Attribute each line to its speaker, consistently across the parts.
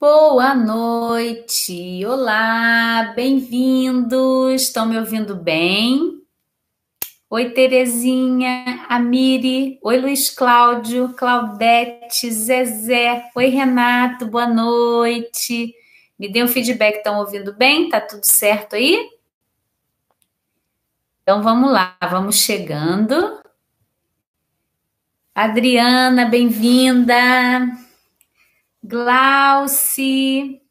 Speaker 1: Boa noite, olá, bem-vindos. Estão me ouvindo bem? Oi, Terezinha, Amiri, oi, Luiz Cláudio, Claudete, Zezé, oi, Renato, boa noite. Me dê um feedback, estão ouvindo bem? Tá tudo certo aí? Então vamos lá, vamos chegando. Adriana, bem-vinda. Glauci,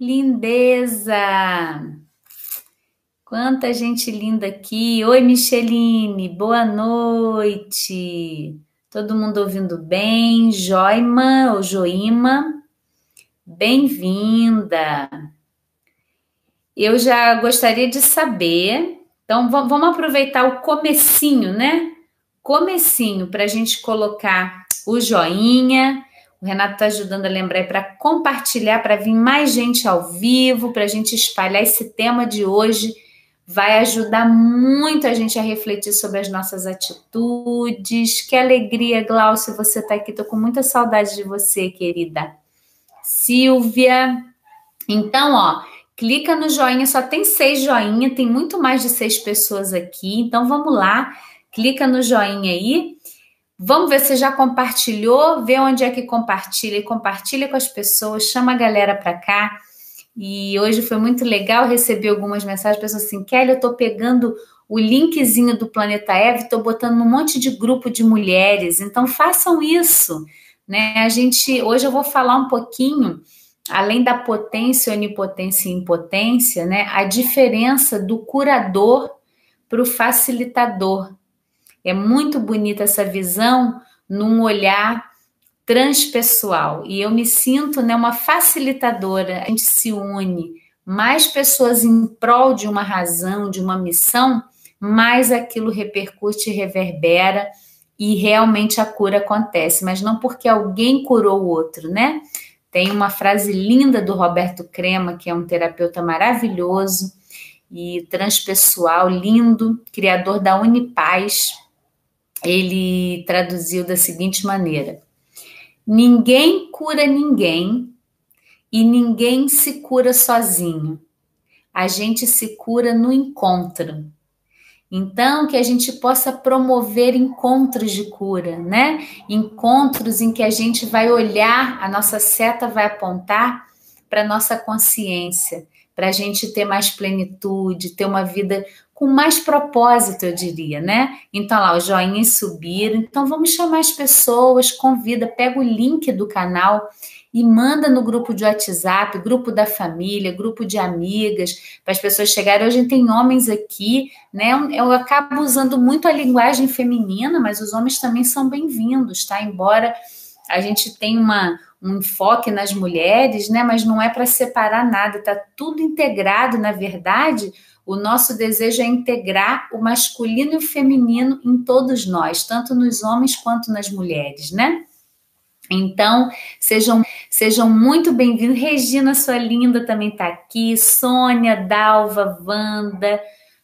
Speaker 1: lindeza. Quanta gente linda aqui. Oi, Micheline, boa noite. Todo mundo ouvindo bem? Joima ou Joima, bem-vinda. Eu já gostaria de saber, então vamos aproveitar o comecinho, né? Comecinho para a gente colocar o joinha, o Renato está ajudando a lembrar para compartilhar, para vir mais gente ao vivo, para a gente espalhar esse tema de hoje. Vai ajudar muito a gente a refletir sobre as nossas atitudes. Que alegria, Glaucio, você está aqui. Estou com muita saudade de você, querida. Silvia. Então, ó, clica no joinha, só tem seis joinha, tem muito mais de seis pessoas aqui. Então, vamos lá, clica no joinha aí Vamos ver se já compartilhou, vê onde é que compartilha e compartilha com as pessoas, chama a galera para cá. E hoje foi muito legal receber algumas mensagens, pessoas assim, Kelly, eu estou pegando o linkzinho do Planeta Eve, estou botando um monte de grupo de mulheres, então façam isso. Né? A gente, hoje eu vou falar um pouquinho, além da potência, onipotência e impotência, né? A diferença do curador para o facilitador. É muito bonita essa visão num olhar transpessoal. E eu me sinto né, uma facilitadora. A gente se une, mais pessoas em prol de uma razão, de uma missão, mais aquilo repercute e reverbera e realmente a cura acontece, mas não porque alguém curou o outro, né? Tem uma frase linda do Roberto Crema, que é um terapeuta maravilhoso e transpessoal, lindo, criador da Unipaz, ele traduziu da seguinte maneira: Ninguém cura ninguém e ninguém se cura sozinho. A gente se cura no encontro. Então, que a gente possa promover encontros de cura, né? Encontros em que a gente vai olhar, a nossa seta vai apontar para a nossa consciência, para a gente ter mais plenitude, ter uma vida com mais propósito, eu diria, né? Então lá, os joinhas subiram. Então vamos chamar as pessoas, convida, pega o link do canal e manda no grupo de WhatsApp, grupo da família, grupo de amigas, para as pessoas chegarem. Hoje tem homens aqui, né? Eu acabo usando muito a linguagem feminina, mas os homens também são bem-vindos, tá? Embora a gente tenha uma, um enfoque nas mulheres, né? Mas não é para separar nada, tá tudo integrado, na verdade o nosso desejo é integrar o masculino e o feminino em todos nós, tanto nos homens quanto nas mulheres, né? Então, sejam, sejam muito bem-vindos. Regina, sua linda, também está aqui. Sônia, Dalva, Wanda,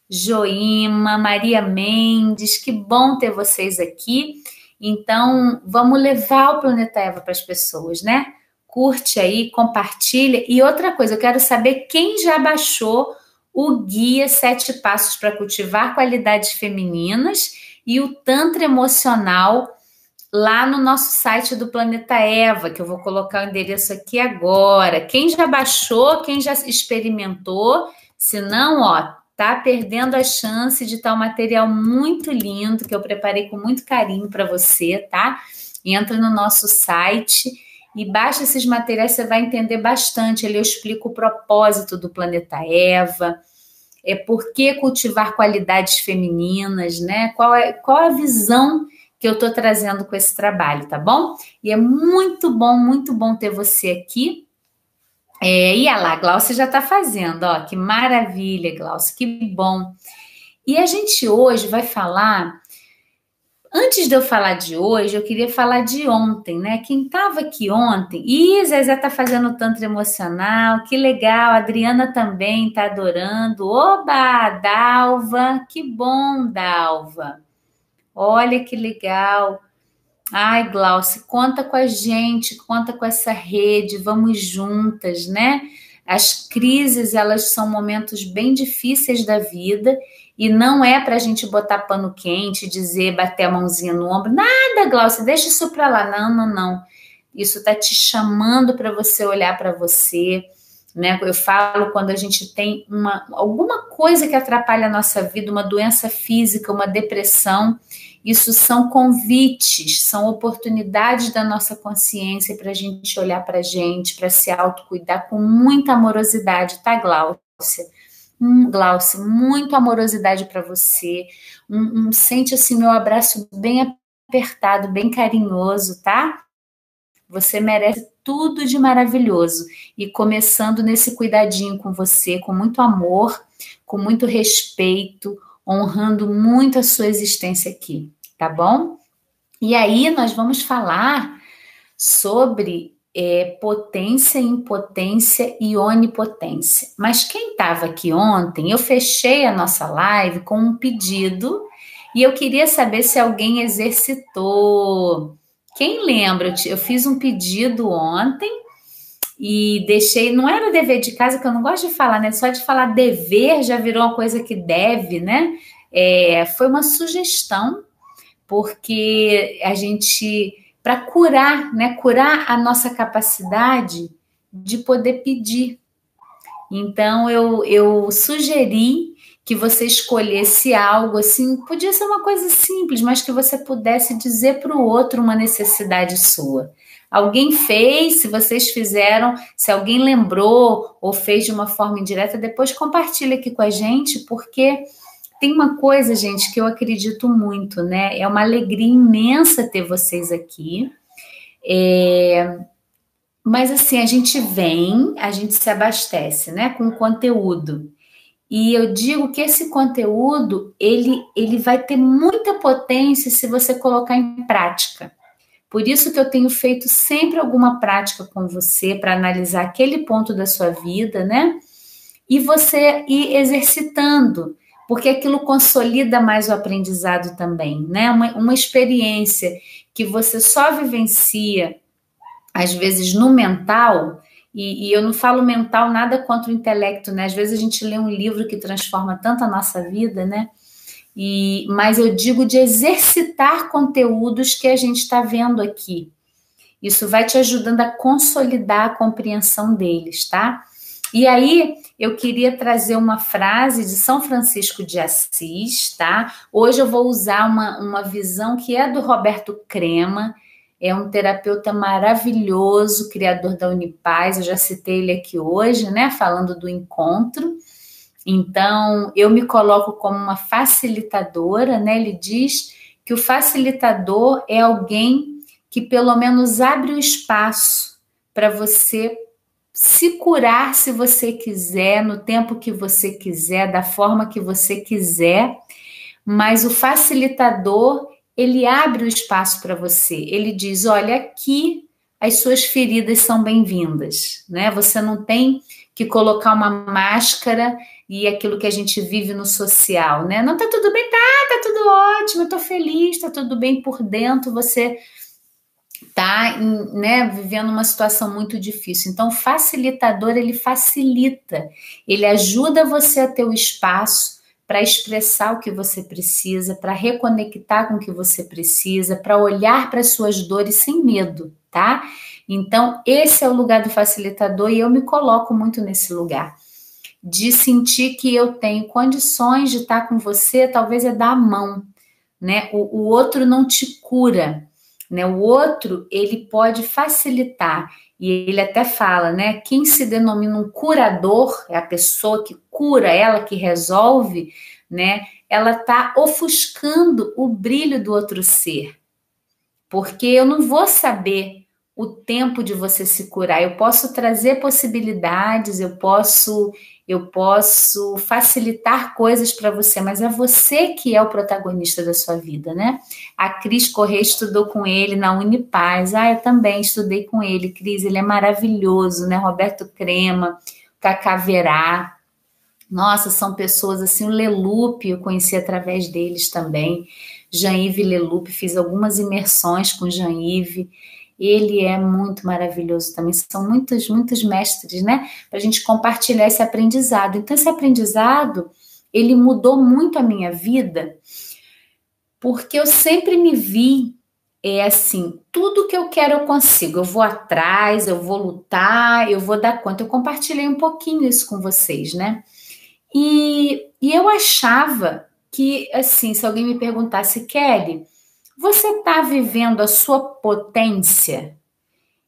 Speaker 1: Joima, Maria Mendes. Que bom ter vocês aqui. Então, vamos levar o Planeta Eva para as pessoas, né? Curte aí, compartilha. E outra coisa, eu quero saber quem já baixou o guia Sete Passos para Cultivar Qualidades Femininas e o Tantra Emocional lá no nosso site do Planeta Eva, que eu vou colocar o endereço aqui agora. Quem já baixou, quem já experimentou, se não, ó, tá perdendo a chance de estar um material muito lindo que eu preparei com muito carinho para você, tá? Entra no nosso site e baixa esses materiais, você vai entender bastante. Ali eu explico o propósito do planeta Eva, é por que cultivar qualidades femininas, né? Qual é, qual a visão que eu estou trazendo com esse trabalho, tá bom? E é muito bom, muito bom ter você aqui. É, e a lá, Glaucia já está fazendo, ó, que maravilha, Glaucia, que bom. E a gente hoje vai falar Antes de eu falar de hoje, eu queria falar de ontem, né? Quem estava aqui ontem, e Zezé tá fazendo tanto emocional, que legal, a Adriana também tá adorando. Oba, Dalva, que bom, Dalva. Olha que legal. Ai, Glauce, conta com a gente, conta com essa rede, vamos juntas, né? As crises, elas são momentos bem difíceis da vida e não é para a gente botar pano quente, dizer, bater a mãozinha no ombro. Nada, Glaucia, deixa isso para lá. Não, não, não. Isso está te chamando para você olhar para você. Né? Eu falo quando a gente tem uma, alguma coisa que atrapalha a nossa vida, uma doença física, uma depressão. Isso são convites, são oportunidades da nossa consciência para a gente olhar para a gente, para se autocuidar com muita amorosidade, tá, Glaucia? Hum, Glaucia, muito amorosidade para você. Um, um, sente assim meu abraço bem apertado, bem carinhoso, tá? Você merece tudo de maravilhoso. E começando nesse cuidadinho com você, com muito amor, com muito respeito, honrando muito a sua existência aqui, tá bom? E aí nós vamos falar sobre é, potência, impotência e onipotência. Mas quem estava aqui ontem, eu fechei a nossa live com um pedido e eu queria saber se alguém exercitou. Quem lembra? Eu fiz um pedido ontem e deixei. Não era dever de casa, que eu não gosto de falar, né? Só de falar dever já virou uma coisa que deve, né? É, foi uma sugestão, porque a gente para curar, né? Curar a nossa capacidade de poder pedir. Então eu, eu sugeri que você escolhesse algo assim, podia ser uma coisa simples, mas que você pudesse dizer para o outro uma necessidade sua. Alguém fez, se vocês fizeram, se alguém lembrou ou fez de uma forma indireta, depois compartilha aqui com a gente, porque tem uma coisa, gente, que eu acredito muito, né? É uma alegria imensa ter vocês aqui. É... Mas assim, a gente vem, a gente se abastece, né, com conteúdo. E eu digo que esse conteúdo, ele, ele vai ter muita potência se você colocar em prática. Por isso que eu tenho feito sempre alguma prática com você para analisar aquele ponto da sua vida, né? E você ir exercitando porque aquilo consolida mais o aprendizado também, né? Uma, uma experiência que você só vivencia, às vezes, no mental, e, e, eu não falo mental nada contra o intelecto, né? Às vezes a gente lê um livro que transforma tanto a nossa vida, né? E, mas eu digo de exercitar conteúdos que a gente está vendo aqui. Isso vai te ajudando a consolidar a compreensão deles, tá? E aí, eu queria trazer uma frase de São Francisco de Assis, tá? Hoje eu vou usar uma, uma visão que é do Roberto Crema, é um terapeuta maravilhoso, criador da Unipaz, eu já citei ele aqui hoje, né? Falando do encontro. Então, eu me coloco como uma facilitadora, né? Ele diz que o facilitador é alguém que pelo menos abre o espaço para você se curar se você quiser, no tempo que você quiser, da forma que você quiser, mas o facilitador, ele abre o espaço para você. Ele diz: "Olha, aqui as suas feridas são bem-vindas", né? Você não tem que colocar uma máscara e aquilo que a gente vive no social, né? Não tá tudo bem, tá, tá tudo ótimo, eu tô feliz, tá tudo bem por dentro, você está né, vivendo uma situação muito difícil. Então, o facilitador ele facilita, ele ajuda você a ter o espaço para expressar o que você precisa, para reconectar com o que você precisa, para olhar para as suas dores sem medo, tá? Então, esse é o lugar do facilitador e eu me coloco muito nesse lugar. De sentir que eu tenho condições de estar com você, talvez é dar a mão, né? O, o outro não te cura, né? O outro, ele pode facilitar, e ele até fala, né? Quem se denomina um curador, é a pessoa que cura, ela que resolve, né? Ela está ofuscando o brilho do outro ser. Porque eu não vou saber o tempo de você se curar. Eu posso trazer possibilidades, eu posso eu posso facilitar coisas para você, mas é você que é o protagonista da sua vida, né? A Cris Corrêa estudou com ele na Unipaz. Ah, eu também estudei com ele, Cris, ele é maravilhoso, né? Roberto Crema, Cacaverá. Nossa, são pessoas assim, o Lelupe eu conheci através deles também. Jean-Yves Leloup, fiz algumas imersões com Jean-Yves. Ele é muito maravilhoso também. São muitos, muitos mestres, né? Para a gente compartilhar esse aprendizado. Então, esse aprendizado, ele mudou muito a minha vida, porque eu sempre me vi é assim, tudo que eu quero eu consigo. Eu vou atrás, eu vou lutar, eu vou dar conta. Eu compartilhei um pouquinho isso com vocês, né? E, e eu achava que, assim, se alguém me perguntasse, Kelly, você está vivendo a sua potência?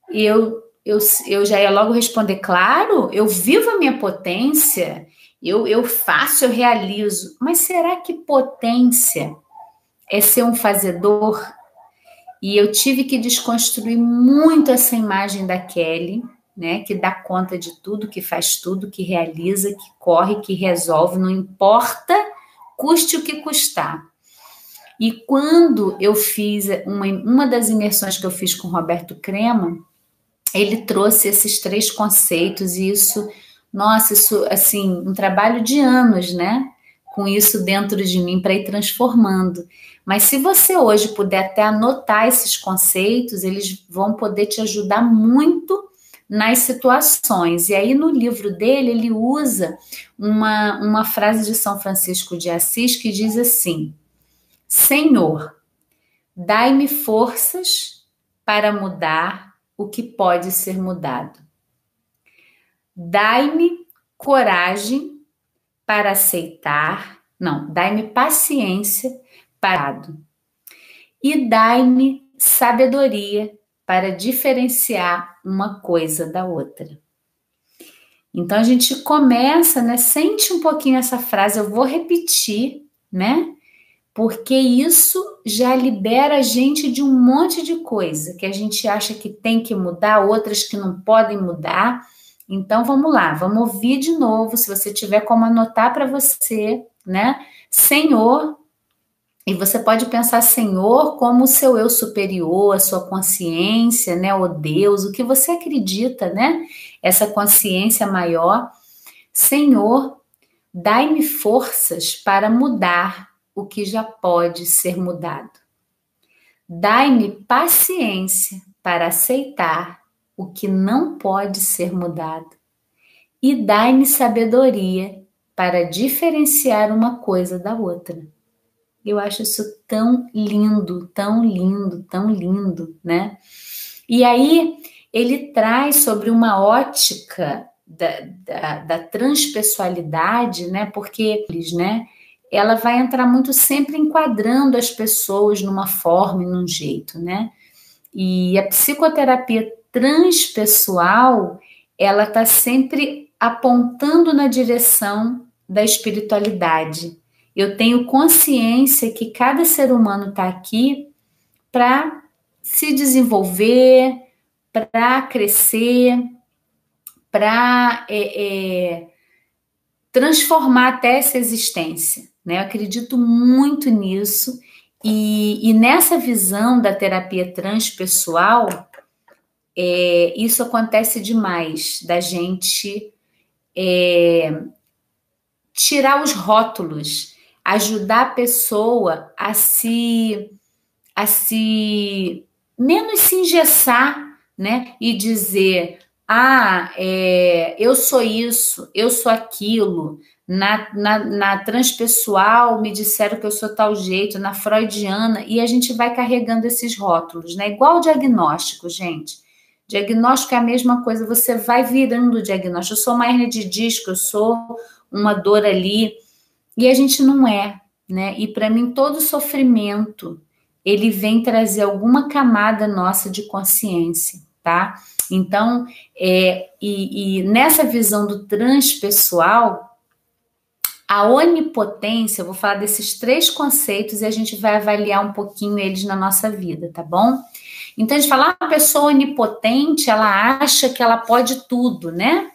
Speaker 1: Eu, eu, eu já ia logo responder, claro, eu vivo a minha potência, eu, eu faço, eu realizo. Mas será que potência é ser um fazedor? E eu tive que desconstruir muito essa imagem da Kelly, né, que dá conta de tudo, que faz tudo, que realiza, que corre, que resolve, não importa, custe o que custar. E quando eu fiz uma, uma das imersões que eu fiz com Roberto Crema, ele trouxe esses três conceitos e isso, nossa, isso assim, um trabalho de anos, né? Com isso dentro de mim para ir transformando. Mas se você hoje puder até anotar esses conceitos, eles vão poder te ajudar muito nas situações. E aí, no livro dele, ele usa uma, uma frase de São Francisco de Assis que diz assim: Senhor, dai-me forças para mudar o que pode ser mudado. Dai-me coragem para aceitar, não, dai-me paciência parado. E dai-me sabedoria para diferenciar uma coisa da outra. Então a gente começa, né? Sente um pouquinho essa frase, eu vou repetir, né? Porque isso já libera a gente de um monte de coisa que a gente acha que tem que mudar, outras que não podem mudar. Então vamos lá, vamos ouvir de novo, se você tiver como anotar para você, né? Senhor, e você pode pensar Senhor como o seu eu superior, a sua consciência, né, o Deus, o que você acredita, né? Essa consciência maior. Senhor, dai-me forças para mudar o que já pode ser mudado. Dai-me paciência para aceitar o que não pode ser mudado. E dai-me sabedoria para diferenciar uma coisa da outra. Eu acho isso tão lindo, tão lindo, tão lindo, né? E aí ele traz sobre uma ótica da, da, da transpessoalidade, né? Porque eles, né? Ela vai entrar muito sempre enquadrando as pessoas numa forma e num jeito, né? E a psicoterapia transpessoal, ela está sempre apontando na direção da espiritualidade, eu tenho consciência que cada ser humano está aqui para se desenvolver, para crescer, para é, é, transformar até essa existência. Né? Eu acredito muito nisso. E, e nessa visão da terapia transpessoal, é, isso acontece demais, da gente é, tirar os rótulos ajudar a pessoa a se a se menos se engessar, né? E dizer, ah, é, eu sou isso, eu sou aquilo. Na, na, na transpessoal me disseram que eu sou tal jeito, na freudiana, e a gente vai carregando esses rótulos, né? Igual o diagnóstico, gente. Diagnóstico é a mesma coisa, você vai virando o diagnóstico. Eu sou uma hernia de disco, eu sou uma dor ali e a gente não é, né? E para mim todo sofrimento ele vem trazer alguma camada nossa de consciência, tá? Então, é, e, e nessa visão do transpessoal, a onipotência, eu vou falar desses três conceitos e a gente vai avaliar um pouquinho eles na nossa vida, tá bom? Então, a gente fala, ah, uma pessoa onipotente, ela acha que ela pode tudo, né?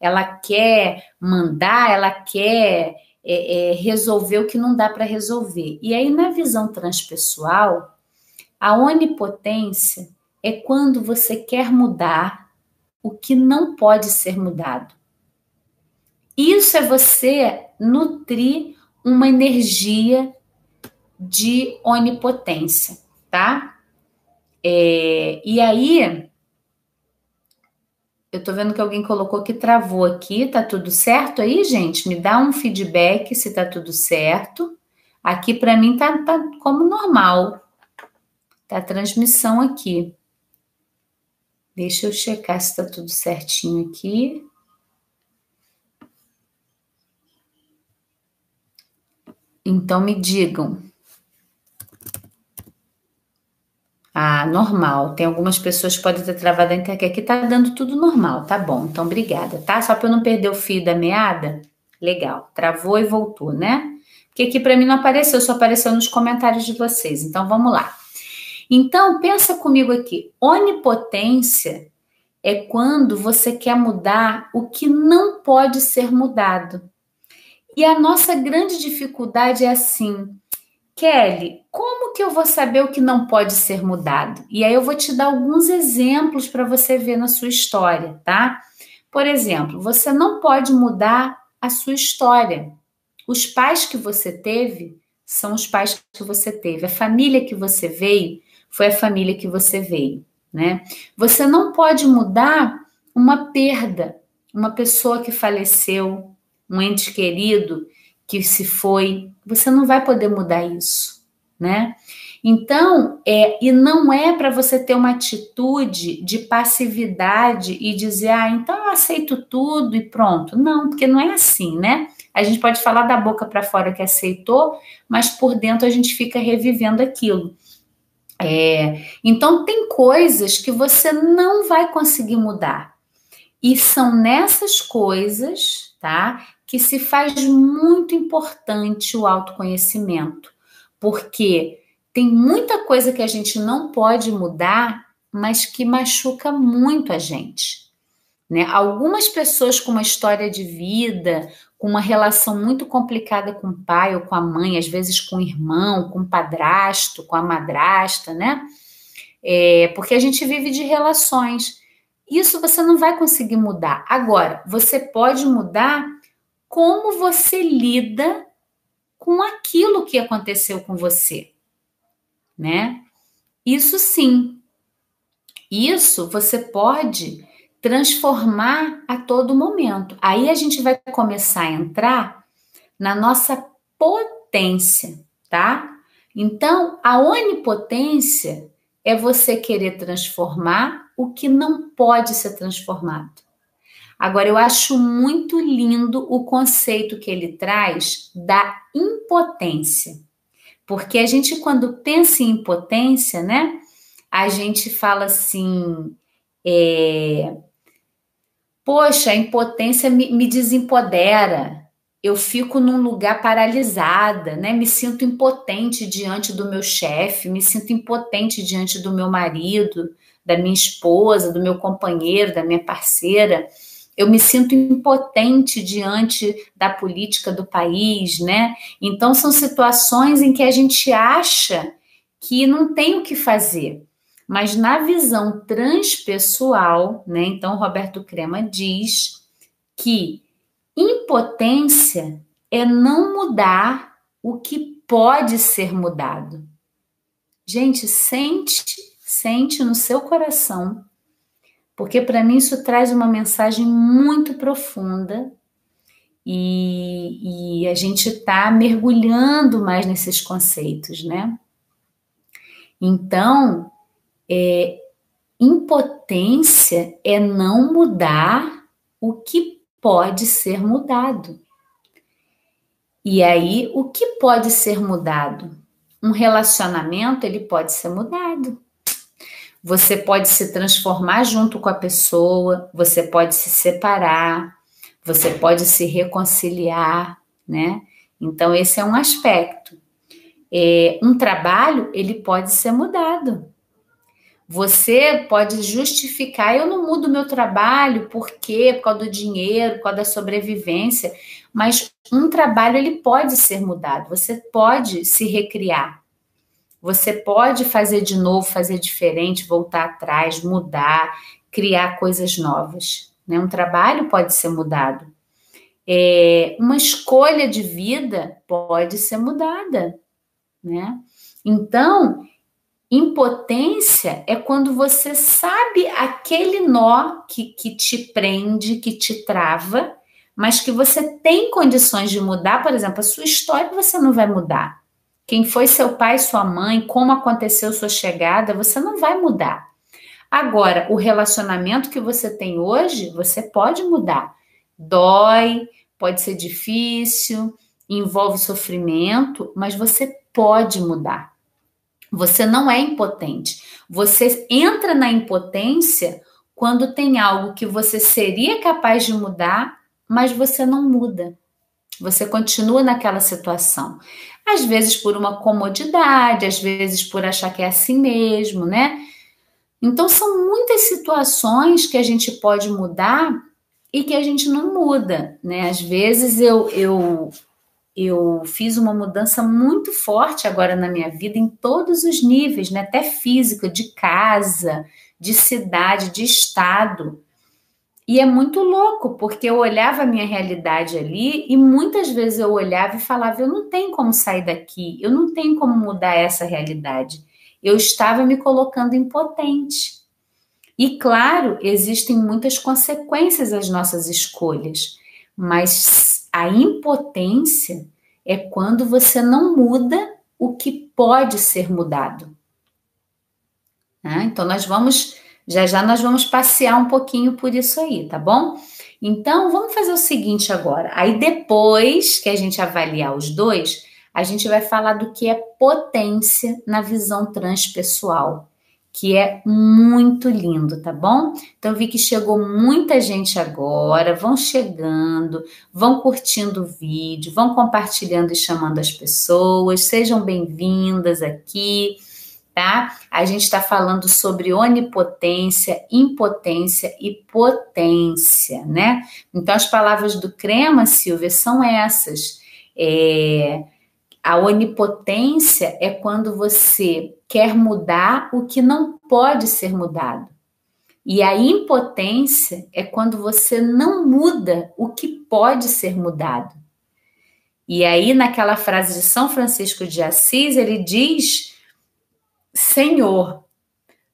Speaker 1: Ela quer mandar, ela quer é, é, resolver o que não dá para resolver. E aí, na visão transpessoal, a onipotência é quando você quer mudar o que não pode ser mudado. Isso é você nutrir uma energia de onipotência, tá? É, e aí, eu tô vendo que alguém colocou que travou aqui, tá tudo certo aí, gente? Me dá um feedback se tá tudo certo. Aqui para mim tá, tá como normal. Tá a transmissão aqui. Deixa eu checar se tá tudo certinho aqui. Então me digam. Ah, normal. Tem algumas pessoas que podem ter travado a internet. Aqui tá dando tudo normal, tá bom. Então, obrigada, tá? Só para eu não perder o fio da meada. Legal. Travou e voltou, né? Porque aqui para mim não apareceu, só apareceu nos comentários de vocês. Então, vamos lá. Então, pensa comigo aqui. Onipotência é quando você quer mudar o que não pode ser mudado. E a nossa grande dificuldade é assim: Kelly, como que eu vou saber o que não pode ser mudado? E aí eu vou te dar alguns exemplos para você ver na sua história, tá? Por exemplo, você não pode mudar a sua história. Os pais que você teve são os pais que você teve. A família que você veio foi a família que você veio, né? Você não pode mudar uma perda, uma pessoa que faleceu, um ente querido que se foi, você não vai poder mudar isso, né? Então, é, e não é para você ter uma atitude de passividade e dizer, ah, então eu aceito tudo e pronto. Não, porque não é assim, né? A gente pode falar da boca para fora que aceitou, mas por dentro a gente fica revivendo aquilo. É, então, tem coisas que você não vai conseguir mudar. E são nessas coisas, tá? que se faz muito importante o autoconhecimento, porque tem muita coisa que a gente não pode mudar, mas que machuca muito a gente. Né? Algumas pessoas com uma história de vida, com uma relação muito complicada com o pai ou com a mãe, às vezes com o irmão, com o padrasto, com a madrasta, né? É, porque a gente vive de relações. Isso você não vai conseguir mudar. Agora, você pode mudar como você lida com aquilo que aconteceu com você, né? Isso sim. Isso você pode transformar a todo momento. Aí a gente vai começar a entrar na nossa potência, tá? Então, a onipotência é você querer transformar o que não pode ser transformado. Agora, eu acho muito lindo o conceito que ele traz da impotência. Porque a gente, quando pensa em impotência, né? A gente fala assim. É, Poxa, a impotência me, me desempodera. Eu fico num lugar paralisada, né? Me sinto impotente diante do meu chefe, me sinto impotente diante do meu marido, da minha esposa, do meu companheiro, da minha parceira eu me sinto impotente diante da política do país, né? Então são situações em que a gente acha que não tem o que fazer. Mas na visão transpessoal, né? Então Roberto Crema diz que impotência é não mudar o que pode ser mudado. Gente, sente, sente no seu coração porque para mim isso traz uma mensagem muito profunda e, e a gente está mergulhando mais nesses conceitos, né? Então, é, impotência é não mudar o que pode ser mudado. E aí, o que pode ser mudado? Um relacionamento, ele pode ser mudado. Você pode se transformar junto com a pessoa, você pode se separar, você pode se reconciliar, né? Então, esse é um aspecto. É, um trabalho, ele pode ser mudado. Você pode justificar, eu não mudo meu trabalho, por quê? Por causa do dinheiro, por causa da sobrevivência. Mas um trabalho, ele pode ser mudado. Você pode se recriar. Você pode fazer de novo, fazer diferente, voltar atrás, mudar, criar coisas novas. Né? Um trabalho pode ser mudado. É, uma escolha de vida pode ser mudada. né? Então, impotência é quando você sabe aquele nó que, que te prende, que te trava, mas que você tem condições de mudar, por exemplo, a sua história você não vai mudar. Quem foi seu pai, sua mãe, como aconteceu sua chegada, você não vai mudar. Agora, o relacionamento que você tem hoje, você pode mudar. Dói, pode ser difícil, envolve sofrimento, mas você pode mudar. Você não é impotente. Você entra na impotência quando tem algo que você seria capaz de mudar, mas você não muda. Você continua naquela situação. Às vezes por uma comodidade, às vezes por achar que é assim mesmo, né? Então são muitas situações que a gente pode mudar e que a gente não muda, né? Às vezes eu, eu eu fiz uma mudança muito forte agora na minha vida em todos os níveis, né? Até física, de casa, de cidade, de estado. E é muito louco, porque eu olhava a minha realidade ali e muitas vezes eu olhava e falava: eu não tenho como sair daqui, eu não tenho como mudar essa realidade. Eu estava me colocando impotente. E claro, existem muitas consequências às nossas escolhas, mas a impotência é quando você não muda o que pode ser mudado. Né? Então, nós vamos, já já nós vamos passear um pouquinho por isso aí, tá bom? Então, vamos fazer o seguinte agora. Aí, depois que a gente avaliar os dois, a gente vai falar do que é potência na visão transpessoal que é muito lindo, tá bom? Então vi que chegou muita gente agora, vão chegando, vão curtindo o vídeo, vão compartilhando e chamando as pessoas, sejam bem-vindas aqui, tá? A gente está falando sobre onipotência, impotência e potência, né? Então as palavras do crema, Silvia, são essas. É, a onipotência é quando você quer mudar o que não pode ser mudado. E a impotência é quando você não muda o que pode ser mudado. E aí, naquela frase de São Francisco de Assis, ele diz: Senhor,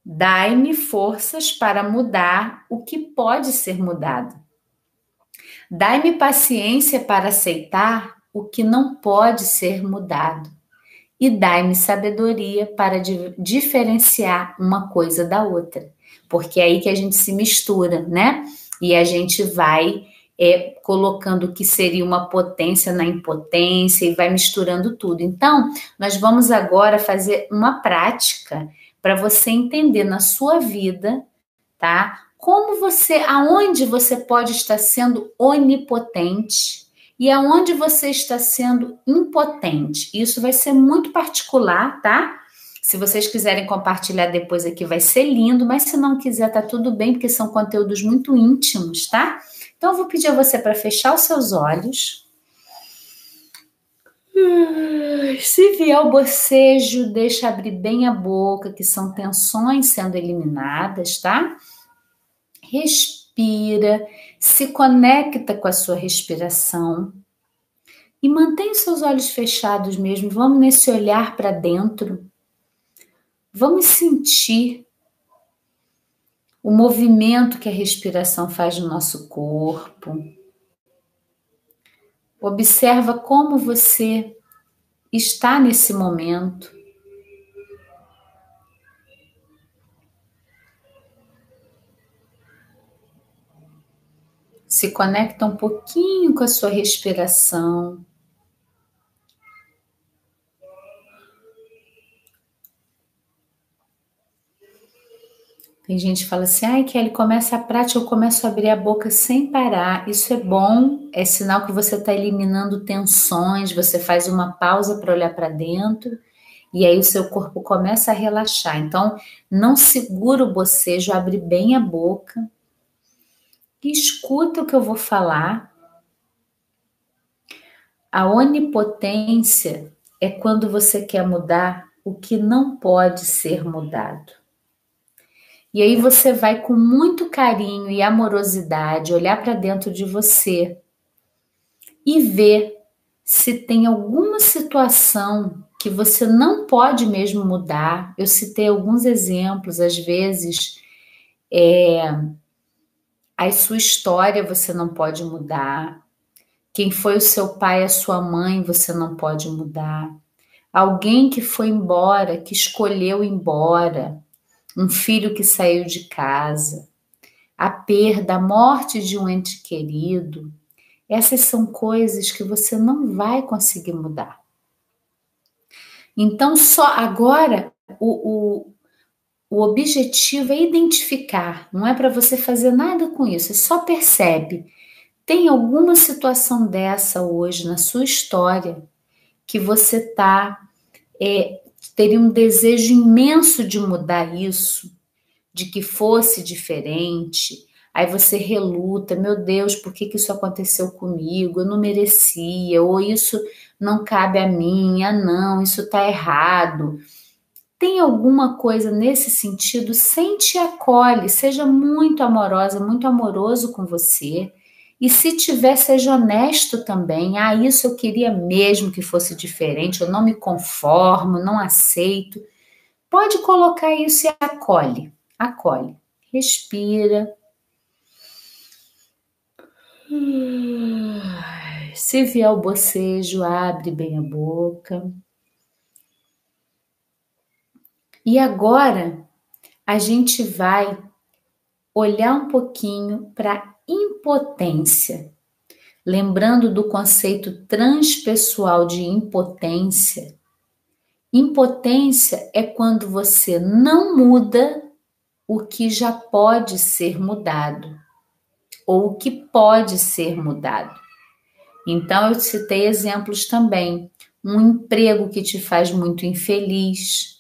Speaker 1: dai-me forças para mudar o que pode ser mudado. Dai-me paciência para aceitar o que não pode ser mudado, e dai-me sabedoria para diferenciar uma coisa da outra, porque é aí que a gente se mistura, né? E a gente vai é, colocando o que seria uma potência na impotência e vai misturando tudo. Então, nós vamos agora fazer uma prática para você entender na sua vida, tá? Como você, aonde você pode estar sendo onipotente e aonde você está sendo impotente. Isso vai ser muito particular, tá? Se vocês quiserem compartilhar depois aqui, vai ser lindo, mas se não quiser, tá tudo bem, porque são conteúdos muito íntimos, tá? Então, eu vou pedir a você para fechar os seus olhos. Se vier o bocejo, deixa abrir bem a boca, que são tensões sendo eliminadas, tá? Respira se conecta com a sua respiração e mantém seus olhos fechados mesmo. Vamos nesse olhar para dentro. Vamos sentir o movimento que a respiração faz no nosso corpo. Observa como você está nesse momento. se conecta um pouquinho com a sua respiração. Tem gente que fala assim, ai Kelly, começa a prática, eu começo a abrir a boca sem parar. Isso é bom, é sinal que você está eliminando tensões, você faz uma pausa para olhar para dentro e aí o seu corpo começa a relaxar. Então, não segura o bocejo, abre bem a boca escuta o que eu vou falar. A onipotência é quando você quer mudar o que não pode ser mudado. E aí você vai com muito carinho e amorosidade olhar para dentro de você e ver se tem alguma situação que você não pode mesmo mudar. Eu citei alguns exemplos, às vezes, é, a sua história você não pode mudar. Quem foi o seu pai, a sua mãe, você não pode mudar. Alguém que foi embora, que escolheu ir embora. Um filho que saiu de casa. A perda, a morte de um ente querido. Essas são coisas que você não vai conseguir mudar. Então, só agora o, o, o objetivo é identificar, não é para você fazer nada com isso, você só percebe. Tem alguma situação dessa hoje na sua história que você tá é, teria um desejo imenso de mudar isso, de que fosse diferente. Aí você reluta, meu Deus, por que, que isso aconteceu comigo? Eu não merecia, ou isso não cabe a mim, ah não, isso está errado. Tem alguma coisa nesse sentido? Sente e acolhe, seja muito amorosa, muito amoroso com você. E se tiver, seja honesto também. Ah, isso eu queria mesmo que fosse diferente, eu não me conformo, não aceito. Pode colocar isso e acolhe, acolhe. Respira. Se vier o bocejo, abre bem a boca. E agora a gente vai olhar um pouquinho para impotência. Lembrando do conceito transpessoal de impotência, impotência é quando você não muda o que já pode ser mudado ou o que pode ser mudado. Então, eu citei exemplos também. Um emprego que te faz muito infeliz.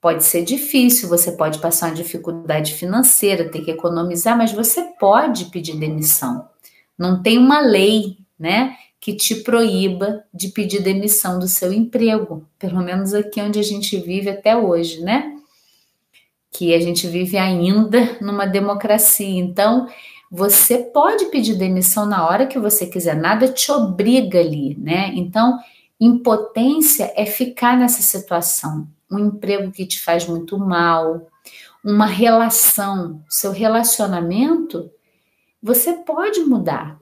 Speaker 1: Pode ser difícil, você pode passar uma dificuldade financeira, ter que economizar, mas você pode pedir demissão. Não tem uma lei, né, que te proíba de pedir demissão do seu emprego, pelo menos aqui onde a gente vive até hoje, né? Que a gente vive ainda numa democracia. Então, você pode pedir demissão na hora que você quiser, nada te obriga ali, né? Então, impotência é ficar nessa situação. Um emprego que te faz muito mal, uma relação, seu relacionamento, você pode mudar.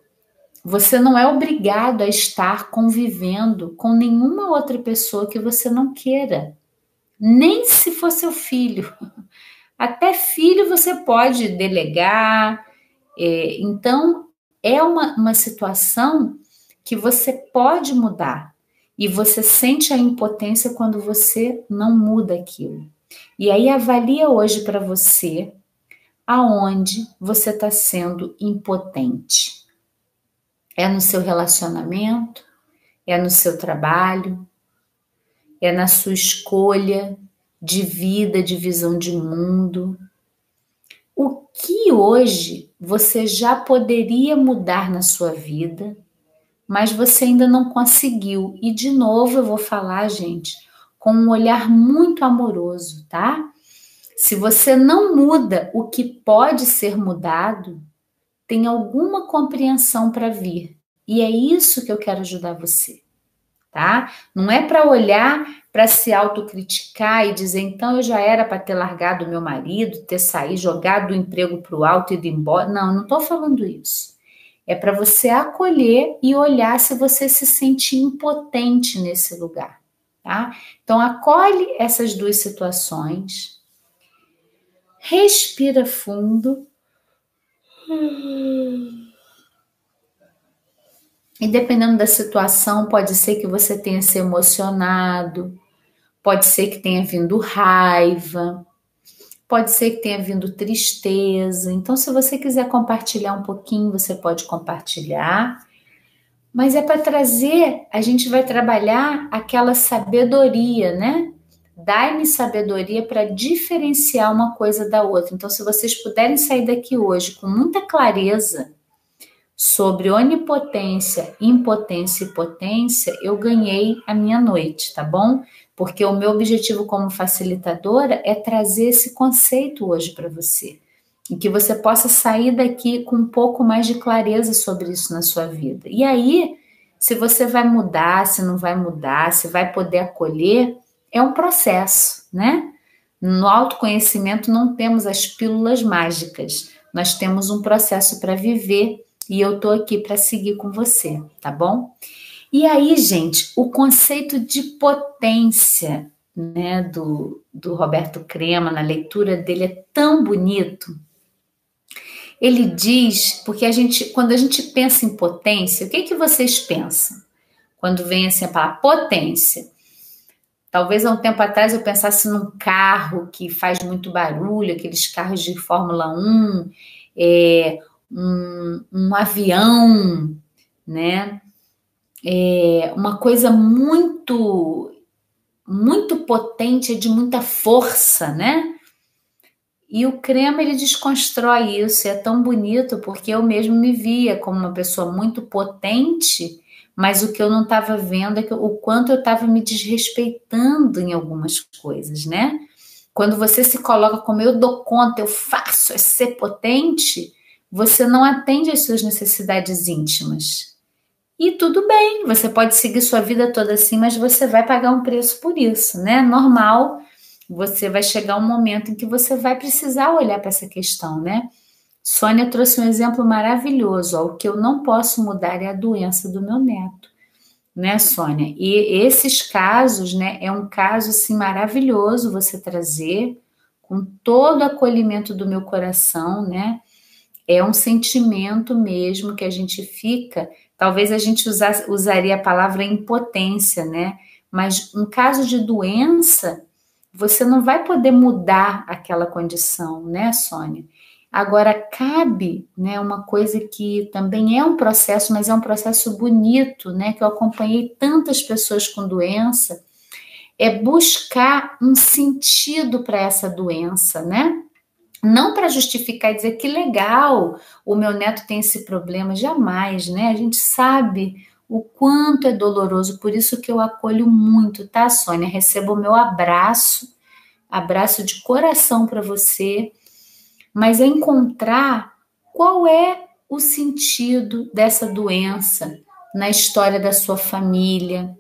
Speaker 1: Você não é obrigado a estar convivendo com nenhuma outra pessoa que você não queira, nem se for seu filho. Até filho você pode delegar, é, então, é uma, uma situação que você pode mudar e você sente a impotência quando você não muda aquilo. E aí avalia hoje para você aonde você está sendo impotente. É no seu relacionamento? É no seu trabalho? É na sua escolha de vida, de visão de mundo? O que hoje você já poderia mudar na sua vida, mas você ainda não conseguiu? E de novo eu vou falar, gente, com um olhar muito amoroso, tá? Se você não muda o que pode ser mudado, tem alguma compreensão para vir. E é isso que eu quero ajudar você, tá? Não é para olhar para se autocriticar e dizer, então eu já era para ter largado meu marido, ter saído, jogado o emprego para o alto e ido embora. Não, não estou falando isso. É para você acolher e olhar se você se sente impotente nesse lugar, tá? Então acolhe essas duas situações. Respira fundo. E dependendo da situação, pode ser que você tenha se emocionado, Pode ser que tenha vindo raiva, pode ser que tenha vindo tristeza. Então, se você quiser compartilhar um pouquinho, você pode compartilhar. Mas é para trazer, a gente vai trabalhar aquela sabedoria, né? Dai-me sabedoria para diferenciar uma coisa da outra. Então, se vocês puderem sair daqui hoje com muita clareza sobre onipotência, impotência e potência, eu ganhei a minha noite, tá bom? porque o meu objetivo como facilitadora é trazer esse conceito hoje para você e que você possa sair daqui com um pouco mais de clareza sobre isso na sua vida. E aí Se você vai mudar, se não vai mudar, se vai poder acolher, é um processo, né? No autoconhecimento não temos as pílulas mágicas, nós temos um processo para viver e eu tô aqui para seguir com você, tá bom? E aí, gente, o conceito de potência, né, do, do Roberto Crema, na leitura dele, é tão bonito. Ele diz, porque a gente, quando a gente pensa em potência, o que, que vocês pensam? Quando vem assim a palavra potência. Talvez há um tempo atrás eu pensasse num carro que faz muito barulho, aqueles carros de Fórmula 1, é, um, um avião, né? É uma coisa muito, muito potente, de muita força, né? E o creme ele desconstrói isso, é tão bonito porque eu mesmo me via como uma pessoa muito potente, mas o que eu não estava vendo é que, o quanto eu estava me desrespeitando em algumas coisas, né? Quando você se coloca como eu dou conta, eu faço, é ser potente, você não atende às suas necessidades íntimas. E tudo bem, você pode seguir sua vida toda assim, mas você vai pagar um preço por isso, né? Normal, você vai chegar um momento em que você vai precisar olhar para essa questão, né? Sônia trouxe um exemplo maravilhoso. Ó, o que eu não posso mudar é a doença do meu neto, né, Sônia? E esses casos, né, é um caso assim maravilhoso você trazer com todo o acolhimento do meu coração, né? É um sentimento mesmo que a gente fica. Talvez a gente usar, usaria a palavra impotência, né? Mas um caso de doença, você não vai poder mudar aquela condição, né, Sônia? Agora, cabe né, uma coisa que também é um processo, mas é um processo bonito, né? Que eu acompanhei tantas pessoas com doença, é buscar um sentido para essa doença, né? Não para justificar e dizer que legal, o meu neto tem esse problema, jamais, né? A gente sabe o quanto é doloroso, por isso que eu acolho muito, tá, Sônia? Receba o meu abraço, abraço de coração para você, mas é encontrar qual é o sentido dessa doença na história da sua família,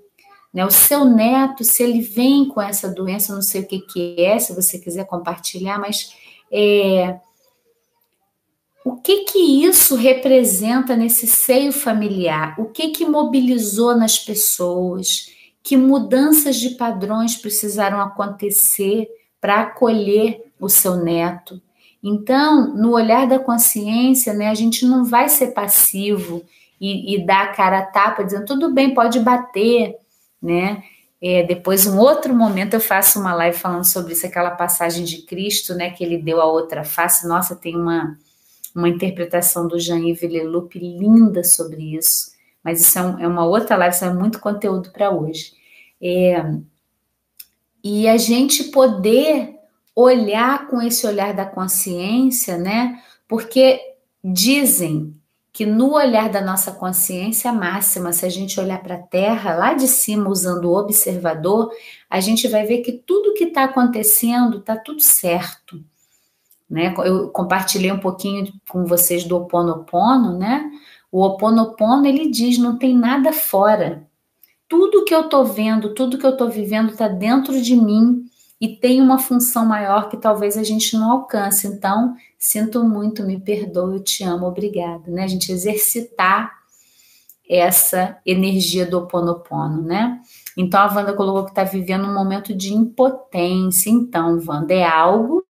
Speaker 1: né? O seu neto, se ele vem com essa doença, não sei o que, que é, se você quiser compartilhar, mas é, o que que isso representa nesse seio familiar? O que que mobilizou nas pessoas? Que mudanças de padrões precisaram acontecer para acolher o seu neto? Então, no olhar da consciência, né, a gente não vai ser passivo e, e dar a cara a tapa dizendo tudo bem, pode bater, né? É, depois, um outro momento, eu faço uma live falando sobre isso, aquela passagem de Cristo, né, que ele deu a outra face. Nossa, tem uma, uma interpretação do Jean-Yves Leloup linda sobre isso. Mas isso é, um, é uma outra live, isso é muito conteúdo para hoje. É, e a gente poder olhar com esse olhar da consciência, né? Porque dizem que no olhar da nossa consciência máxima, se a gente olhar para a Terra lá de cima usando o observador, a gente vai ver que tudo que está acontecendo está tudo certo. Né? Eu compartilhei um pouquinho com vocês do Oponopono, né? O Oponopono ele diz: não tem nada fora. Tudo que eu estou vendo, tudo que eu estou vivendo está dentro de mim e tem uma função maior que talvez a gente não alcance. Então, sinto muito, me perdoe, eu te amo, obrigada, né? A gente exercitar essa energia do Oponopono, né? Então, a Wanda colocou que está vivendo um momento de impotência. Então, Wanda, é algo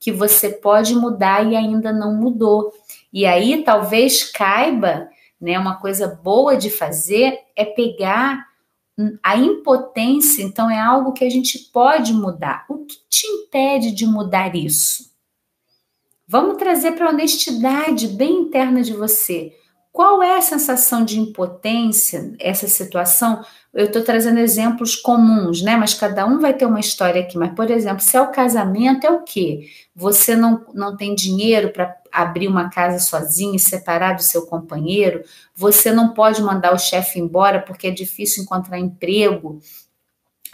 Speaker 1: que você pode mudar e ainda não mudou. E aí, talvez caiba, né? Uma coisa boa de fazer é pegar a impotência, então, é algo que a gente pode mudar. O que te impede de mudar isso? Vamos trazer para a honestidade bem interna de você. Qual é a sensação de impotência, essa situação? Eu estou trazendo exemplos comuns, né? Mas cada um vai ter uma história aqui. Mas, por exemplo, se é o casamento, é o quê? Você não, não tem dinheiro para abrir uma casa sozinho e separar do seu companheiro. Você não pode mandar o chefe embora porque é difícil encontrar emprego.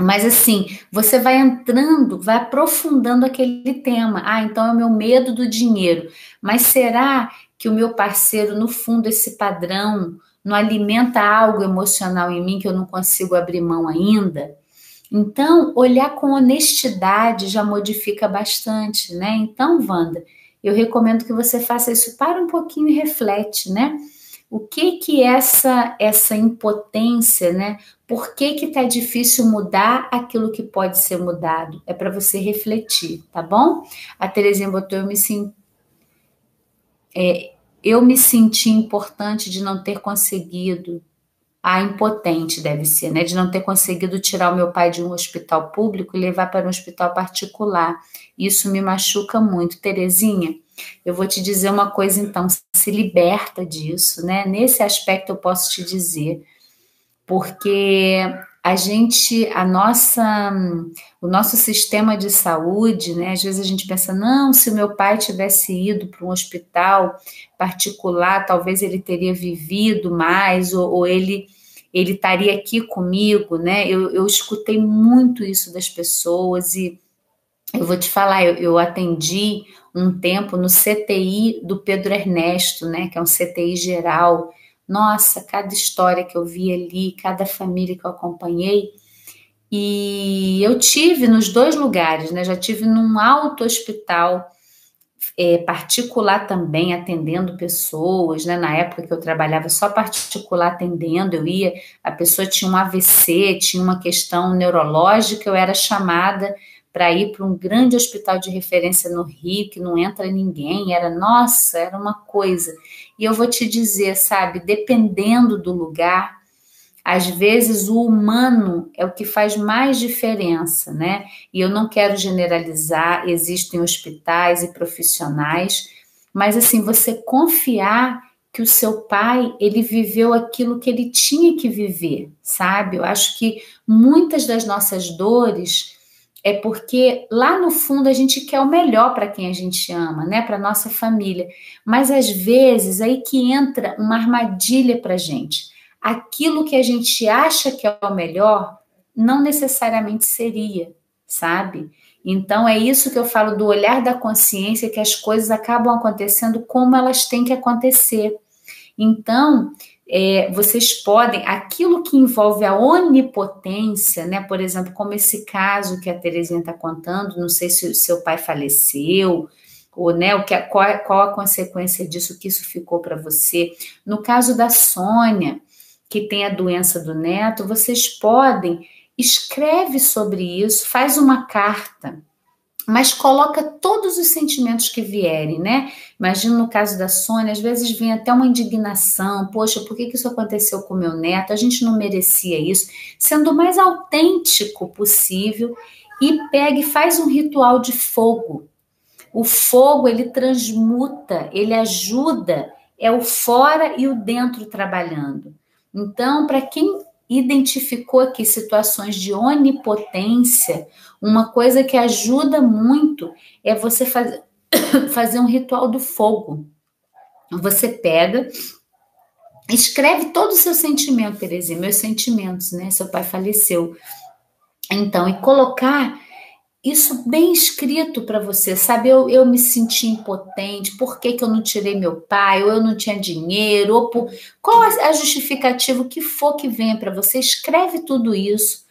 Speaker 1: Mas assim, você vai entrando, vai aprofundando aquele tema. Ah, então é o meu medo do dinheiro. Mas será que o meu parceiro, no fundo, esse padrão não alimenta algo emocional em mim que eu não consigo abrir mão ainda. Então, olhar com honestidade já modifica bastante, né? Então, Wanda, eu recomendo que você faça isso. Para um pouquinho e reflete, né? O que que essa essa impotência, né? Por que que tá difícil mudar aquilo que pode ser mudado? É para você refletir, tá bom? A Terezinha botou eu me sim, é, eu me senti importante de não ter conseguido a impotente deve ser, né, de não ter conseguido tirar o meu pai de um hospital público e levar para um hospital particular. Isso me machuca muito, Terezinha. Eu vou te dizer uma coisa então, se liberta disso, né? Nesse aspecto eu posso te dizer, porque a gente, a nossa, o nosso sistema de saúde, né? Às vezes a gente pensa, não, se o meu pai tivesse ido para um hospital particular, talvez ele teria vivido mais, ou, ou ele ele estaria aqui comigo, né? Eu, eu escutei muito isso das pessoas e eu vou te falar, eu, eu atendi um tempo no CTI do Pedro Ernesto, né? Que é um CTI geral. Nossa, cada história que eu vi ali, cada família que eu acompanhei. E eu tive nos dois lugares, né? Já tive num alto hospital é, particular também, atendendo pessoas, né? Na época que eu trabalhava só particular atendendo, eu ia, a pessoa tinha um AVC, tinha uma questão neurológica, eu era chamada para ir para um grande hospital de referência no Rio, que não entra ninguém, era, nossa, era uma coisa. E eu vou te dizer, sabe, dependendo do lugar, às vezes o humano é o que faz mais diferença, né? E eu não quero generalizar, existem hospitais e profissionais, mas assim, você confiar que o seu pai, ele viveu aquilo que ele tinha que viver, sabe? Eu acho que muitas das nossas dores é porque lá no fundo a gente quer o melhor para quem a gente ama, né? Para nossa família. Mas às vezes aí que entra uma armadilha para gente aquilo que a gente acha que é o melhor não necessariamente seria, sabe? Então é isso que eu falo do olhar da consciência que as coisas acabam acontecendo como elas têm que acontecer. Então, é, vocês podem, aquilo que envolve a onipotência, né? Por exemplo, como esse caso que a Terezinha está contando, não sei se o seu pai faleceu, ou né, o que, qual, qual a consequência disso que isso ficou para você. No caso da Sônia, que tem a doença do neto, vocês podem escreve sobre isso, faz uma carta, mas coloca todos os sentimentos que vierem, né? Imagina no caso da Sônia, às vezes vem até uma indignação, poxa, por que, isso aconteceu com meu neto? A gente não merecia isso, sendo o mais autêntico possível e pega e faz um ritual de fogo. O fogo ele transmuta, ele ajuda, é o fora e o dentro trabalhando. Então, para quem identificou aqui situações de onipotência, uma coisa que ajuda muito é você faz, fazer um ritual do fogo. Você pega, escreve todo o seu sentimento, Terezinha, meus sentimentos, né? Seu pai faleceu. Então, e colocar isso bem escrito para você, sabe? Eu, eu me senti impotente, por que, que eu não tirei meu pai, ou eu não tinha dinheiro, ou por... qual a justificativa que for que venha para você, escreve tudo isso.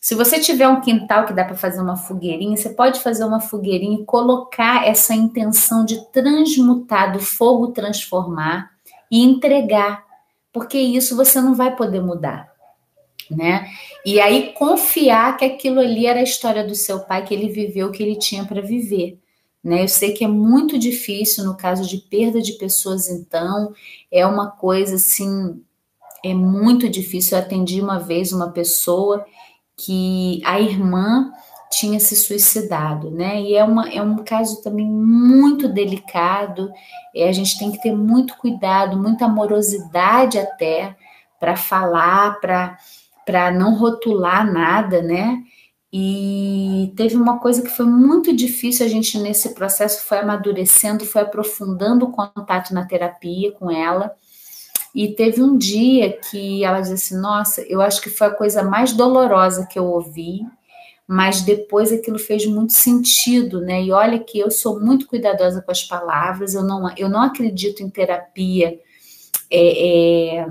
Speaker 1: Se você tiver um quintal que dá para fazer uma fogueirinha, você pode fazer uma fogueirinha e colocar essa intenção de transmutar, do fogo transformar e entregar, porque isso você não vai poder mudar né? E aí confiar que aquilo ali era a história do seu pai, que ele viveu o que ele tinha para viver. Né? Eu sei que é muito difícil no caso de perda de pessoas, então, é uma coisa assim, é muito difícil. Eu atendi uma vez uma pessoa que a irmã tinha se suicidado, né? E é, uma, é um caso também muito delicado, é, a gente tem que ter muito cuidado, muita amorosidade até para falar, para para não rotular nada, né? E teve uma coisa que foi muito difícil, a gente nesse processo foi amadurecendo, foi aprofundando o contato na terapia com ela. E teve um dia que ela disse assim: Nossa, eu acho que foi a coisa mais dolorosa que eu ouvi, mas depois aquilo fez muito sentido, né? E olha que eu sou muito cuidadosa com as palavras, eu não, eu não acredito em terapia é, é,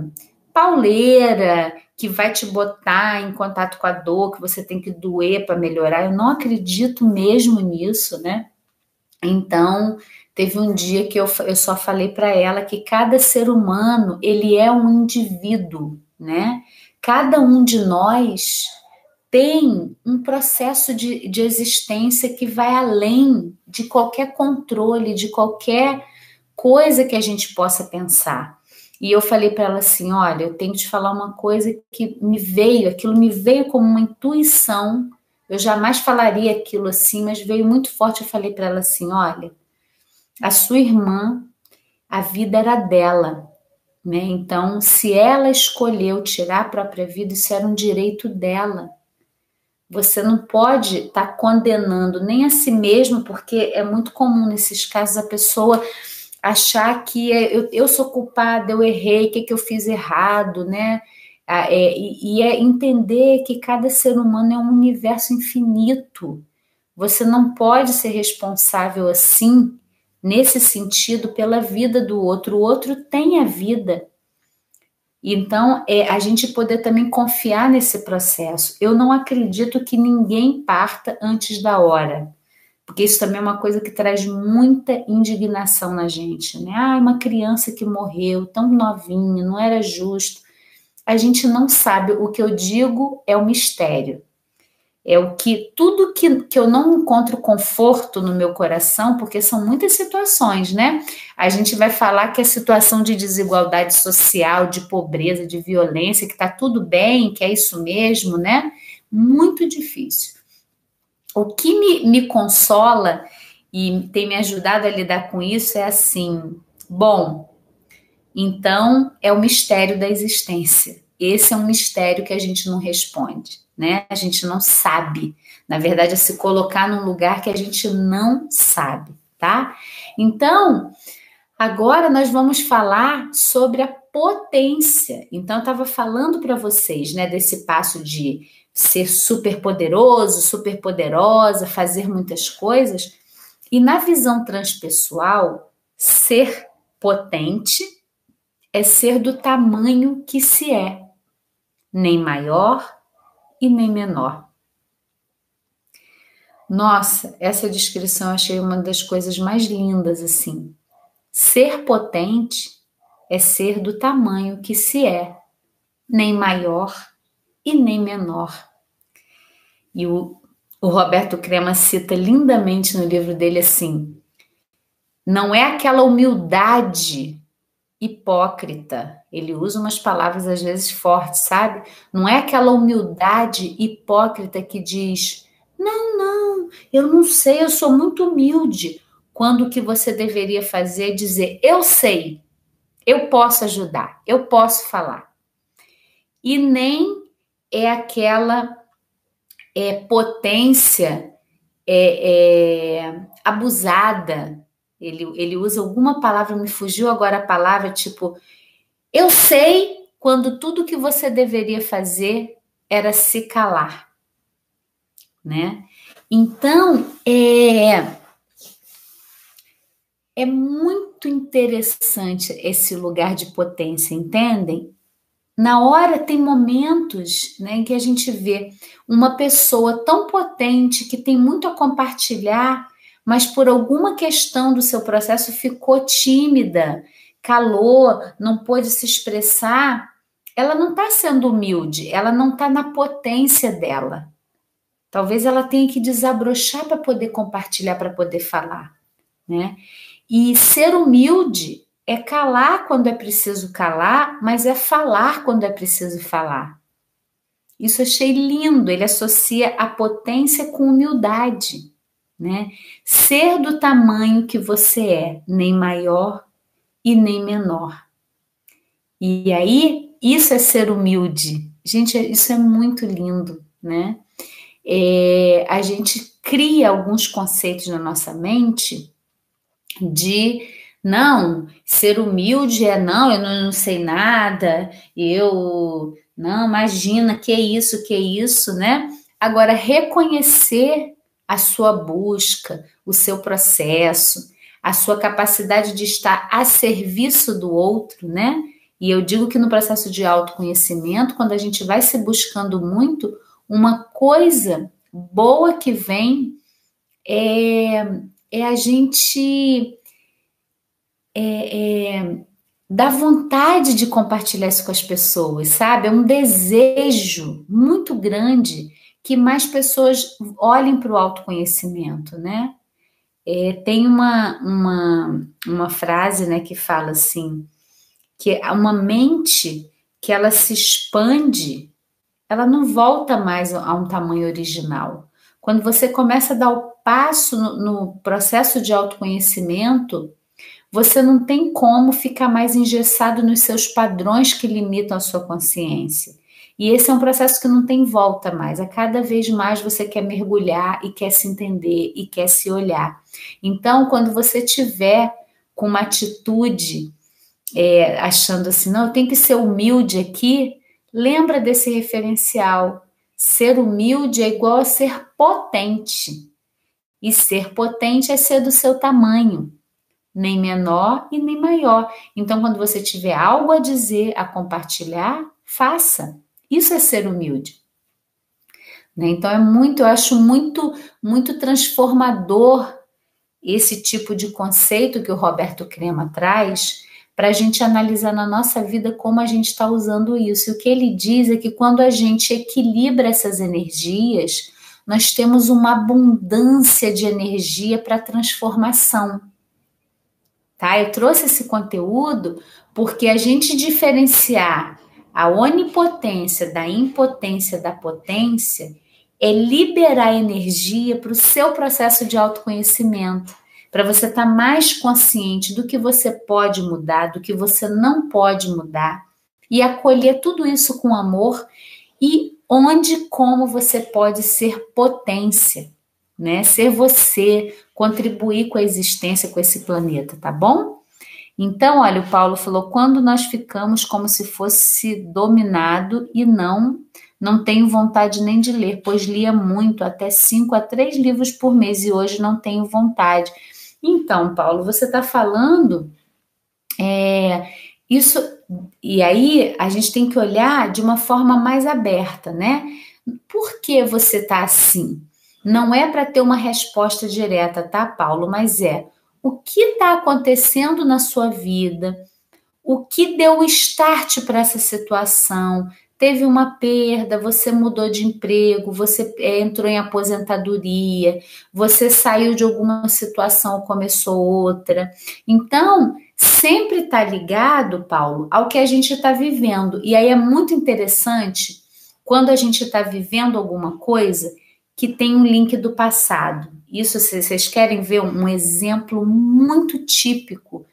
Speaker 1: pauleira que vai te botar em contato com a dor, que você tem que doer para melhorar. Eu não acredito mesmo nisso, né? Então, teve um dia que eu, eu só falei para ela que cada ser humano, ele é um indivíduo, né? Cada um de nós tem um processo de, de existência que vai além de qualquer controle, de qualquer coisa que a gente possa pensar. E eu falei para ela assim: olha, eu tenho que te falar uma coisa que me veio, aquilo me veio como uma intuição. Eu jamais falaria aquilo assim, mas veio muito forte. Eu falei para ela assim: olha, a sua irmã, a vida era dela. Né? Então, se ela escolheu tirar a própria vida, isso era um direito dela. Você não pode estar tá condenando nem a si mesmo, porque é muito comum nesses casos a pessoa achar que é, eu, eu sou culpada, eu errei, o que, que eu fiz errado, né? É, e, e é entender que cada ser humano é um universo infinito. Você não pode ser responsável assim, nesse sentido, pela vida do outro. O outro tem a vida. Então, é a gente poder também confiar nesse processo. Eu não acredito que ninguém parta antes da hora porque isso também é uma coisa que traz muita indignação na gente, né? Ah, uma criança que morreu tão novinha, não era justo. A gente não sabe, o que eu digo é o mistério. É o que tudo que, que eu não encontro conforto no meu coração, porque são muitas situações, né? A gente vai falar que a situação de desigualdade social, de pobreza, de violência, que tá tudo bem, que é isso mesmo, né? Muito difícil o que me, me consola e tem me ajudado a lidar com isso é assim: bom, então é o mistério da existência. Esse é um mistério que a gente não responde, né? A gente não sabe. Na verdade, é se colocar num lugar que a gente não sabe, tá? Então, agora nós vamos falar sobre a potência. Então, eu estava falando para vocês, né, desse passo de ser super poderoso, super poderosa, fazer muitas coisas. E na visão transpessoal, ser potente é ser do tamanho que se é, nem maior e nem menor. Nossa, essa descrição eu achei uma das coisas mais lindas assim. Ser potente é ser do tamanho que se é, nem maior e nem menor. E o, o Roberto Crema cita lindamente no livro dele assim: não é aquela humildade hipócrita. Ele usa umas palavras às vezes fortes, sabe? Não é aquela humildade hipócrita que diz: não, não, eu não sei, eu sou muito humilde. Quando o que você deveria fazer é dizer: eu sei, eu posso ajudar, eu posso falar. E nem é aquela é, potência é, é, abusada. Ele, ele usa alguma palavra, me fugiu agora a palavra, tipo, eu sei quando tudo que você deveria fazer era se calar, né? Então, é, é muito interessante esse lugar de potência, entendem? Na hora tem momentos né, em que a gente vê uma pessoa tão potente que tem muito a compartilhar, mas por alguma questão do seu processo ficou tímida, calou, não pôde se expressar. Ela não está sendo humilde, ela não está na potência dela. Talvez ela tenha que desabrochar para poder compartilhar, para poder falar, né? E ser humilde é calar quando é preciso calar, mas é falar quando é preciso falar. Isso achei lindo, ele associa a potência com humildade, né? Ser do tamanho que você é, nem maior e nem menor. E aí, isso é ser humilde. Gente, isso é muito lindo, né? É, a gente cria alguns conceitos na nossa mente de não, ser humilde é não, eu não, não sei nada, eu não, imagina que isso, que isso, né? Agora reconhecer a sua busca, o seu processo, a sua capacidade de estar a serviço do outro, né? E eu digo que no processo de autoconhecimento, quando a gente vai se buscando muito, uma coisa boa que vem é, é a gente é, é, dar vontade de compartilhar isso com as pessoas, sabe? É um desejo muito grande que mais pessoas olhem para o autoconhecimento, né? É, tem uma, uma, uma frase né, que fala assim, que uma mente que ela se expande, ela não volta mais a um tamanho original. Quando você começa a dar o passo no, no processo de autoconhecimento, você não tem como ficar mais engessado nos seus padrões que limitam a sua consciência. E esse é um processo que não tem volta mais. A cada vez mais você quer mergulhar e quer se entender e quer se olhar. Então, quando você tiver com uma atitude é, achando assim, não, eu tenho que ser humilde aqui, lembra desse referencial. Ser humilde é igual a ser potente. E ser potente é ser do seu tamanho, nem menor e nem maior. Então, quando você tiver algo a dizer, a compartilhar, faça. Isso é ser humilde. Né? Então, é muito, eu acho muito, muito transformador esse tipo de conceito que o Roberto Crema traz para a gente analisar na nossa vida como a gente está usando isso. E o que ele diz é que quando a gente equilibra essas energias, nós temos uma abundância de energia para transformação. Tá? Eu trouxe esse conteúdo porque a gente diferenciar a onipotência da impotência da potência é liberar energia para o seu processo de autoconhecimento para você estar tá mais consciente do que você pode mudar, do que você não pode mudar e acolher tudo isso com amor e onde como você pode ser potência, né? Ser você, contribuir com a existência com esse planeta, tá bom? Então, olha, o Paulo falou: quando nós ficamos como se fosse dominado e não, não tenho vontade nem de ler, pois lia muito, até cinco a três livros por mês e hoje não tenho vontade. Então, Paulo, você está falando é, isso, e aí a gente tem que olhar de uma forma mais aberta, né? Por que você está assim? Não é para ter uma resposta direta, tá, Paulo? Mas é o que está acontecendo na sua vida, o que deu o start para essa situação, teve uma perda, você mudou de emprego, você é, entrou em aposentadoria, você saiu de alguma situação, começou outra. Então, sempre está ligado, Paulo, ao que a gente está vivendo. E aí é muito interessante quando a gente está vivendo alguma coisa que tem um link do passado. Isso, se vocês querem ver um exemplo muito típico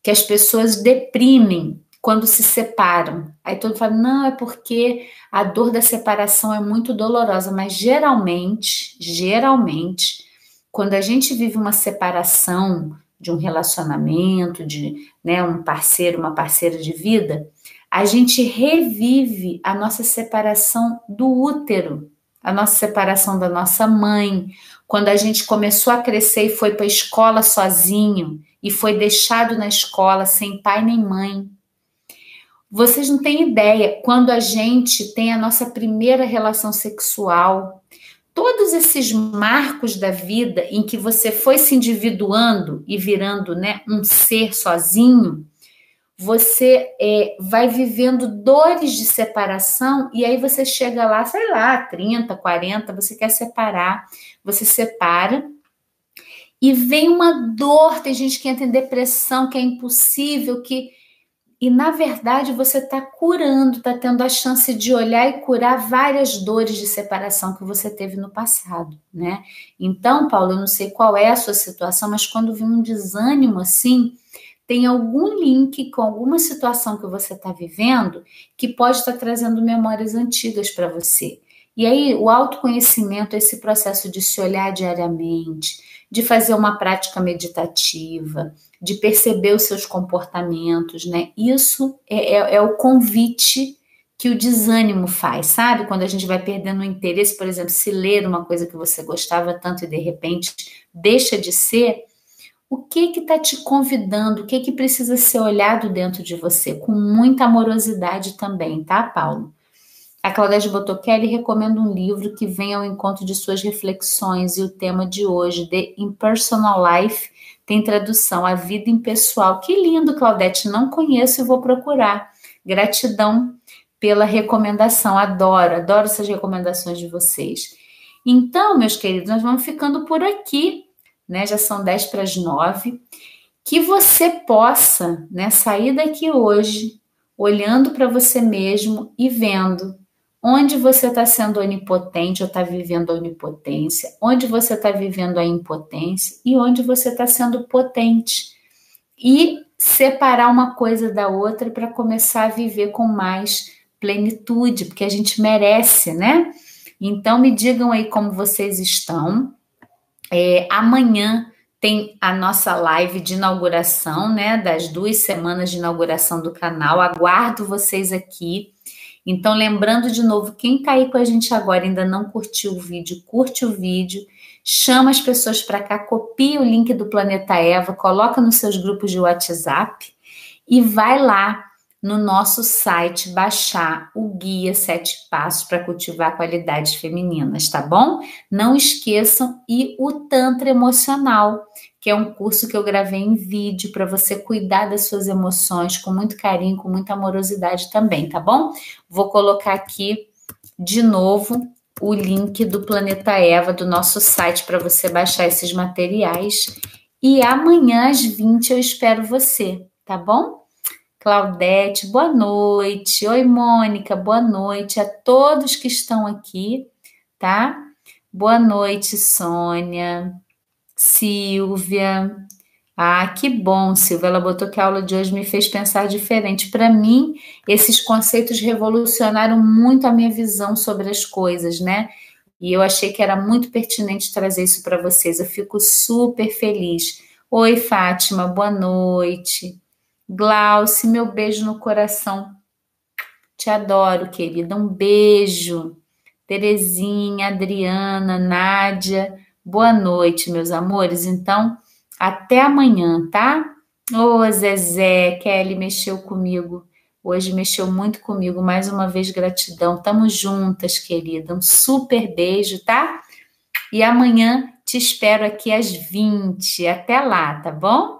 Speaker 1: que as pessoas deprimem quando se separam. Aí todo mundo fala, não, é porque a dor da separação é muito dolorosa, mas geralmente, geralmente, quando a gente vive uma separação de um relacionamento, de né, um parceiro, uma parceira de vida, a gente revive a nossa separação do útero, a nossa separação da nossa mãe, quando a gente começou a crescer e foi para a escola sozinho e foi deixado na escola sem pai nem mãe. Vocês não têm ideia quando a gente tem a nossa primeira relação sexual, todos esses marcos da vida em que você foi se individuando e virando né, um ser sozinho, você é, vai vivendo dores de separação e aí você chega lá, sei lá, 30, 40, você quer separar, você separa e vem uma dor. Tem gente que entra em depressão, que é impossível, que e na verdade você está curando, está tendo a chance de olhar e curar várias dores de separação que você teve no passado, né? Então, Paulo, eu não sei qual é a sua situação, mas quando vem um desânimo assim, tem algum link com alguma situação que você está vivendo que pode estar tá trazendo memórias antigas para você. E aí, o autoconhecimento, esse processo de se olhar diariamente, de fazer uma prática meditativa, de perceber os seus comportamentos, né? Isso é, é, é o convite que o desânimo faz, sabe? Quando a gente vai perdendo o interesse, por exemplo, se ler uma coisa que você gostava tanto e de repente deixa de ser, O que que está te convidando? O que que precisa ser olhado dentro de você? Com muita amorosidade também, tá, Paulo? A Claudete Botochelli recomenda um livro que vem ao encontro de suas reflexões e o tema de hoje, The Impersonal Life, tem tradução A Vida Impessoal. Que lindo, Claudete, não conheço e vou procurar. Gratidão pela recomendação, adoro, adoro essas recomendações de vocês. Então, meus queridos, nós vamos ficando por aqui, né? Já são 10 para as 9. Que você possa né, sair daqui hoje olhando para você mesmo e vendo onde você está sendo onipotente ou está vivendo a onipotência, onde você está vivendo a impotência e onde você está sendo potente. E separar uma coisa da outra para começar a viver com mais plenitude, porque a gente merece, né? Então me digam aí como vocês estão. É, amanhã tem a nossa live de inauguração, né? Das duas semanas de inauguração do canal. Aguardo vocês aqui. Então, lembrando de novo, quem está aí com a gente agora ainda não curtiu o vídeo, curte o vídeo, chama as pessoas para cá, copia o link do Planeta Eva, coloca nos seus grupos de WhatsApp e vai lá no nosso site baixar o guia Sete Passos para cultivar qualidades femininas, tá bom? Não esqueçam e o Tantra Emocional, que é um curso que eu gravei em vídeo para você cuidar das suas emoções com muito carinho, com muita amorosidade também, tá bom? Vou colocar aqui de novo o link do Planeta Eva do nosso site para você baixar esses materiais. E amanhã às 20 eu espero você, tá bom? Claudete, boa noite. Oi, Mônica, boa noite a todos que estão aqui, tá? Boa noite, Sônia, Silvia. Ah, que bom, Silvia. Ela botou que a aula de hoje me fez pensar diferente. Para mim, esses conceitos revolucionaram muito a minha visão sobre as coisas, né? E eu achei que era muito pertinente trazer isso para vocês. Eu fico super feliz. Oi, Fátima, boa noite. Glauce, meu beijo no coração. Te adoro, querida. Um beijo. Terezinha, Adriana, Nádia. Boa noite, meus amores. Então, até amanhã, tá? Ô, Zezé, Kelly mexeu comigo. Hoje mexeu muito comigo. Mais uma vez, gratidão. Tamo juntas, querida. Um super beijo, tá? E amanhã te espero aqui às 20. Até lá, tá bom?